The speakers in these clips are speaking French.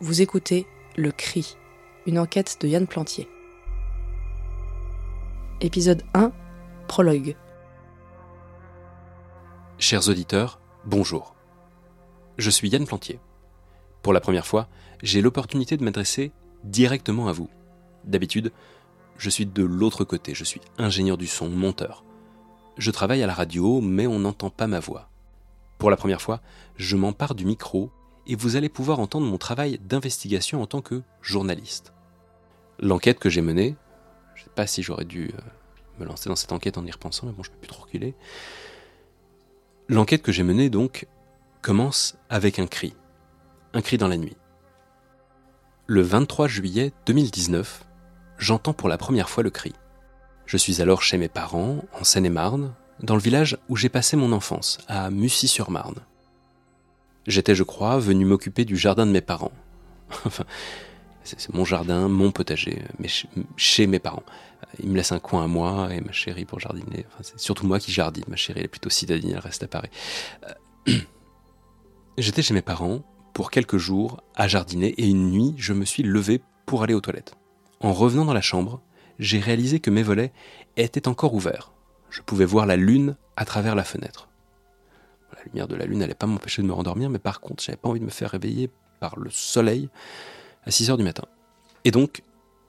Vous écoutez Le Cri, une enquête de Yann Plantier. Épisode 1, prologue. Chers auditeurs, bonjour. Je suis Yann Plantier. Pour la première fois, j'ai l'opportunité de m'adresser directement à vous. D'habitude, je suis de l'autre côté, je suis ingénieur du son, monteur. Je travaille à la radio, mais on n'entend pas ma voix. Pour la première fois, je m'empare du micro et vous allez pouvoir entendre mon travail d'investigation en tant que journaliste. L'enquête que j'ai menée, je ne sais pas si j'aurais dû euh, me lancer dans cette enquête en y repensant, mais bon, je ne peux plus trop reculer. L'enquête que j'ai menée, donc, commence avec un cri. Un cri dans la nuit. Le 23 juillet 2019, j'entends pour la première fois le cri. Je suis alors chez mes parents, en Seine-et-Marne, dans le village où j'ai passé mon enfance, à Mussy-sur-Marne. J'étais, je crois, venu m'occuper du jardin de mes parents. enfin, c'est mon jardin, mon potager, mais chez mes parents. Ils me laissent un coin à moi et ma chérie pour jardiner. Enfin, c'est surtout moi qui jardine. Ma chérie, elle est plutôt citadine, elle reste à Paris. Euh, j'étais chez mes parents pour quelques jours à jardiner et une nuit, je me suis levé pour aller aux toilettes. En revenant dans la chambre, j'ai réalisé que mes volets étaient encore ouverts. Je pouvais voir la lune à travers la fenêtre. La lumière de la lune n'allait pas m'empêcher de me rendormir, mais par contre, j'avais pas envie de me faire réveiller par le soleil à 6 heures du matin. Et donc,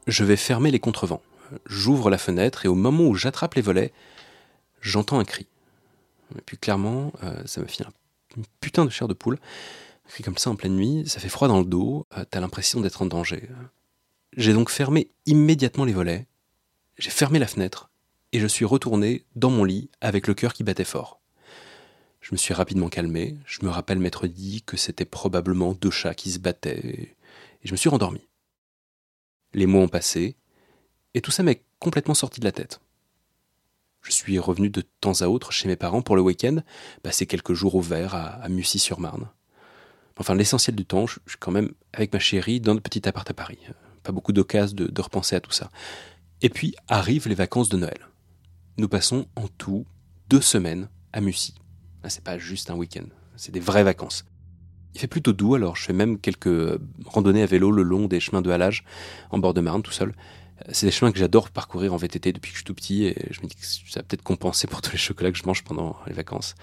je vais fermer les contrevents. J'ouvre la fenêtre et au moment où j'attrape les volets, j'entends un cri. Et puis clairement, euh, ça me fait une putain de chair de poule. Un cri comme ça en pleine nuit, ça fait froid dans le dos, euh, t'as l'impression d'être en danger. J'ai donc fermé immédiatement les volets, j'ai fermé la fenêtre, et je suis retourné dans mon lit avec le cœur qui battait fort. Je me suis rapidement calmé. Je me rappelle m'être dit que c'était probablement deux chats qui se battaient. Et je me suis rendormi. Les mois ont passé, et tout ça m'est complètement sorti de la tête. Je suis revenu de temps à autre chez mes parents pour le week-end, passer quelques jours au vert à, Mussy-sur-Marne. Enfin, l'essentiel du temps, je suis quand même avec ma chérie dans notre petit appart à Paris. Pas beaucoup d'occasions de, de repenser à tout ça. Et puis arrivent les vacances de Noël. Nous passons en tout deux semaines à Mussy. Là, c'est pas juste un week-end, c'est des vraies vacances. Il fait plutôt doux, alors je fais même quelques euh, randonnées à vélo le long des chemins de halage, en bord de Marne, tout seul. Euh, c'est des chemins que j'adore parcourir en VTT depuis que je suis tout petit, et je me dis que ça va peut-être compenser pour tous les chocolats que je mange pendant les vacances.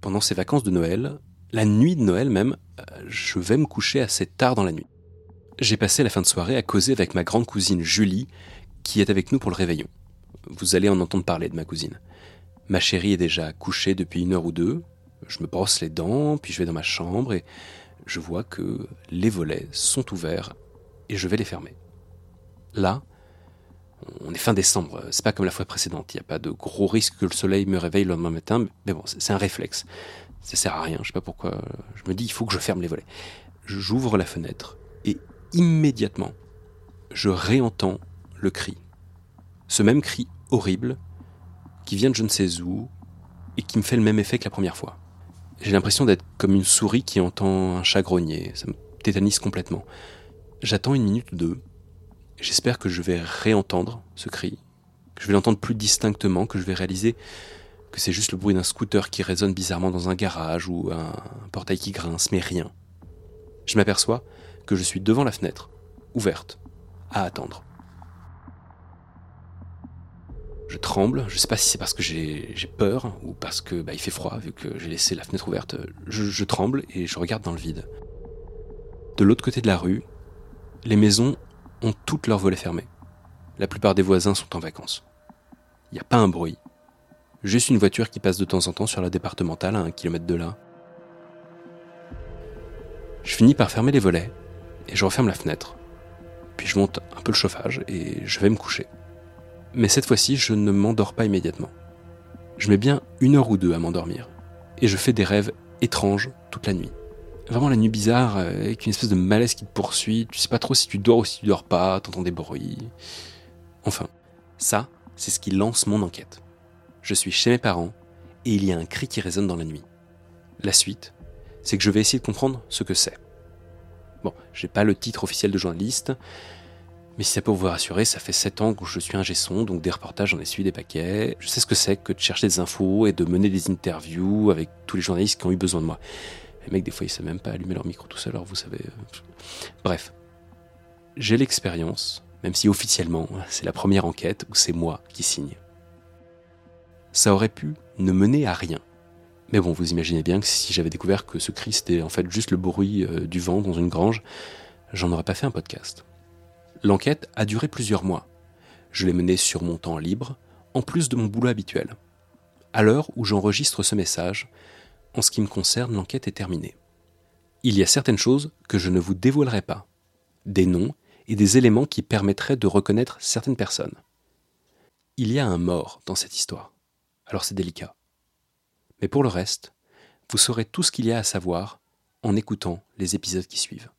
Pendant ces vacances de Noël, la nuit de Noël même, euh, je vais me coucher assez tard dans la nuit. J'ai passé la fin de soirée à causer avec ma grande cousine Julie, qui est avec nous pour le réveillon. Vous allez en entendre parler de ma cousine. Ma chérie est déjà couchée depuis une heure ou deux. Je me brosse les dents, puis je vais dans ma chambre et je vois que les volets sont ouverts et je vais les fermer. Là, on est fin décembre, c'est pas comme la fois précédente, il n'y a pas de gros risque que le soleil me réveille le lendemain matin, mais bon, c'est un réflexe. Ça sert à rien, je sais pas pourquoi. Je me dis, il faut que je ferme les volets. J'ouvre la fenêtre et immédiatement, je réentends le cri. Ce même cri horrible qui vient de je ne sais où et qui me fait le même effet que la première fois. J'ai l'impression d'être comme une souris qui entend un chat grogner. Ça me tétanise complètement. J'attends une minute ou deux. J'espère que je vais réentendre ce cri, que je vais l'entendre plus distinctement, que je vais réaliser que c'est juste le bruit d'un scooter qui résonne bizarrement dans un garage ou un portail qui grince, mais rien. Je m'aperçois que je suis devant la fenêtre, ouverte, à attendre. Je tremble, je sais pas si c'est parce que j'ai peur ou parce que bah, il fait froid vu que j'ai laissé la fenêtre ouverte. Je, tremble et je regarde dans le vide. De l'autre côté de la rue, les maisons ont toutes leurs volets fermés. La plupart des voisins sont en vacances. Il n'y a pas un bruit. Juste une voiture qui passe de temps en temps sur la départementale à un kilomètre de là. Je finis par fermer les volets et je referme la fenêtre. Puis je monte un peu le chauffage et je vais me coucher. Mais cette fois-ci, je ne m'endors pas immédiatement. Je mets bien une heure ou deux à m'endormir. Et je fais des rêves étranges toute la nuit. Vraiment la nuit bizarre, euh, avec une espèce de malaise qui te poursuit. Tu sais pas trop si tu dors ou si tu dors pas, t'entends des bruits. Enfin, ça, c'est ce qui lance mon enquête. Je suis chez mes parents et il y a un cri qui résonne dans la nuit. La suite, c'est que je vais essayer de comprendre ce que c'est. Bon, j'ai pas le titre officiel de journaliste, mais si ça peut vous rassurer, ça fait 7 ans que je suis un gesson, donc des reportages, j'en ai suivi des paquets. Je sais ce que c'est que de chercher des infos et de mener des interviews avec tous les journalistes qui ont eu besoin de moi. Les mecs, des fois, ils savent même pas allumer leur micro tout seul, alors vous savez. euh, Bref. J'ai l'expérience, même si officiellement, c'est la première enquête où c'est moi qui signe. Ça aurait pu ne mener à rien. Mais bon, vous imaginez bien que si j'avais découvert que ce cri c'était en fait juste le bruit euh, du vent dans une grange, j'en aurais pas fait un podcast. L'enquête a duré plusieurs mois. Je l'ai menée sur mon temps libre, en plus de mon boulot habituel. À l'heure où j'enregistre ce message, en ce qui me concerne, l'enquête est terminée. Il y a certaines choses que je ne vous dévoilerai pas, des noms et des éléments qui permettraient de reconnaître certaines personnes. Il y a un mort dans cette histoire, alors c'est délicat. Mais pour le reste, vous saurez tout ce qu'il y a à savoir en écoutant les épisodes qui suivent.